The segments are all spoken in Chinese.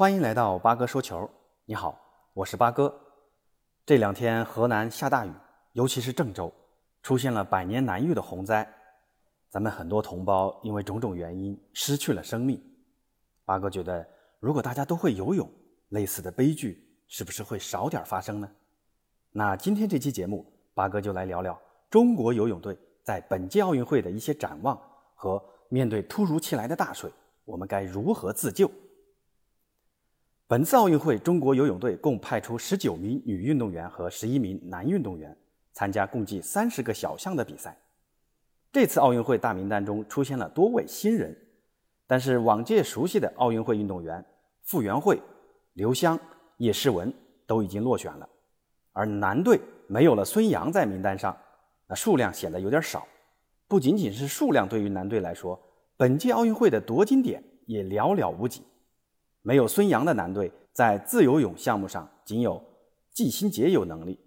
欢迎来到八哥说球。你好，我是八哥。这两天河南下大雨，尤其是郑州出现了百年难遇的洪灾，咱们很多同胞因为种种原因失去了生命。八哥觉得，如果大家都会游泳，类似的悲剧是不是会少点发生呢？那今天这期节目，八哥就来聊聊中国游泳队在本届奥运会的一些展望和面对突如其来的大水，我们该如何自救。本次奥运会，中国游泳队共派出十九名女运动员和十一名男运动员参加共计三十个小项的比赛。这次奥运会大名单中出现了多位新人，但是往届熟悉的奥运会运动员傅园慧、刘湘、叶诗文都已经落选了。而男队没有了孙杨在名单上，那数量显得有点少。不仅仅是数量，对于男队来说，本届奥运会的夺金点也寥寥无几。没有孙杨的男队在自由泳项目上仅有季新杰有能力，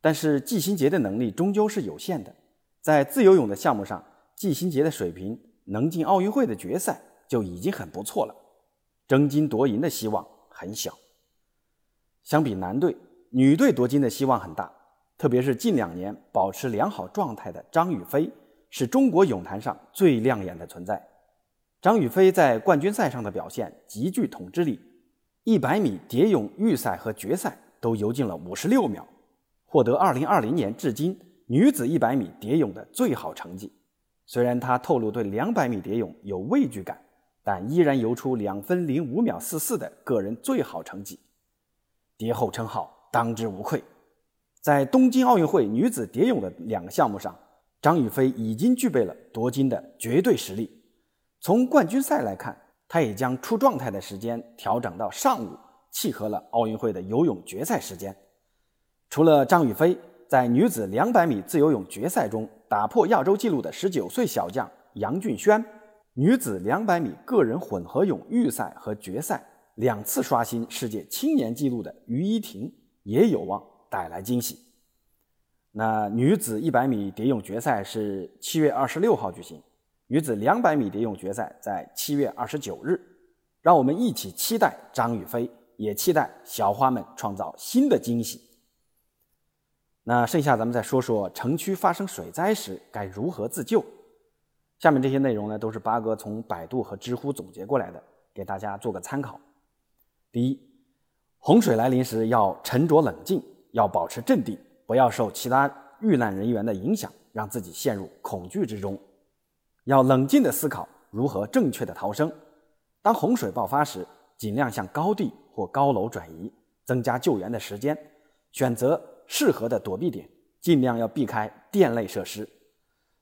但是季新杰的能力终究是有限的。在自由泳的项目上，季新杰的水平能进奥运会的决赛就已经很不错了，争金夺银的希望很小。相比男队，女队夺金的希望很大，特别是近两年保持良好状态的张雨霏，是中国泳坛上最亮眼的存在。张雨霏在冠军赛上的表现极具统治力，一百米蝶泳预赛和决赛都游进了五十六秒，获得二零二零年至今女子一百米蝶泳的最好成绩。虽然她透露对两百米蝶泳有畏惧感，但依然游出两分零五秒四四的个人最好成绩，蝶后称号当之无愧。在东京奥运会女子蝶泳的两个项目上，张雨霏已经具备了夺金的绝对实力。从冠军赛来看，他也将出状态的时间调整到上午，契合了奥运会的游泳决赛时间。除了张雨霏，在女子200米自由泳决赛中打破亚洲纪录的19岁小将杨俊轩，女子200米个人混合泳预赛和决赛两次刷新世界青年纪录的于依婷也有望带来惊喜。那女子100米蝶泳决赛是7月26号举行。女子两百米蝶泳决赛在七月二十九日，让我们一起期待张雨霏，也期待小花们创造新的惊喜。那剩下咱们再说说城区发生水灾时该如何自救。下面这些内容呢，都是八哥从百度和知乎总结过来的，给大家做个参考。第一，洪水来临时要沉着冷静，要保持镇定，不要受其他遇难人员的影响，让自己陷入恐惧之中。要冷静地思考如何正确的逃生。当洪水爆发时，尽量向高地或高楼转移，增加救援的时间。选择适合的躲避点，尽量要避开电类设施。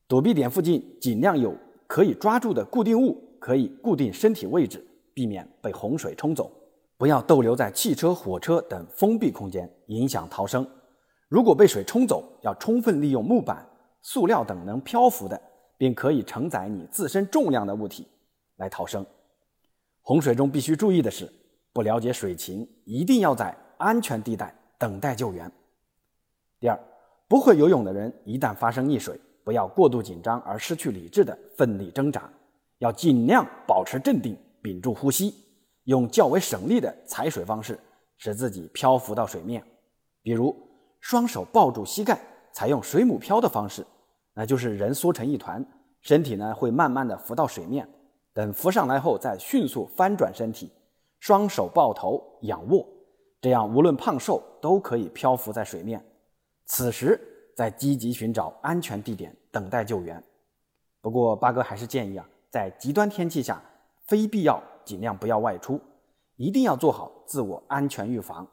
躲避点附近尽量有可以抓住的固定物，可以固定身体位置，避免被洪水冲走。不要逗留在汽车、火车等封闭空间，影响逃生。如果被水冲走，要充分利用木板、塑料等能漂浮的。并可以承载你自身重量的物体来逃生。洪水中必须注意的是，不了解水情，一定要在安全地带等待救援。第二，不会游泳的人一旦发生溺水，不要过度紧张而失去理智的奋力挣扎，要尽量保持镇定，屏住呼吸，用较为省力的踩水方式，使自己漂浮到水面。比如，双手抱住膝盖，采用水母漂的方式。那就是人缩成一团，身体呢会慢慢的浮到水面，等浮上来后再迅速翻转身体，双手抱头仰卧，这样无论胖瘦都可以漂浮在水面。此时再积极寻找安全地点等待救援。不过八哥还是建议啊，在极端天气下，非必要尽量不要外出，一定要做好自我安全预防。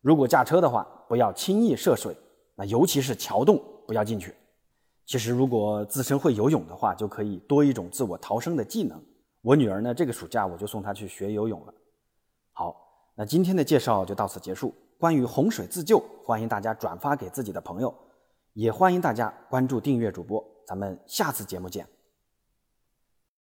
如果驾车的话，不要轻易涉水，那尤其是桥洞不要进去。其实，如果自身会游泳的话，就可以多一种自我逃生的技能。我女儿呢，这个暑假我就送她去学游泳了。好，那今天的介绍就到此结束。关于洪水自救，欢迎大家转发给自己的朋友，也欢迎大家关注订阅主播。咱们下次节目见。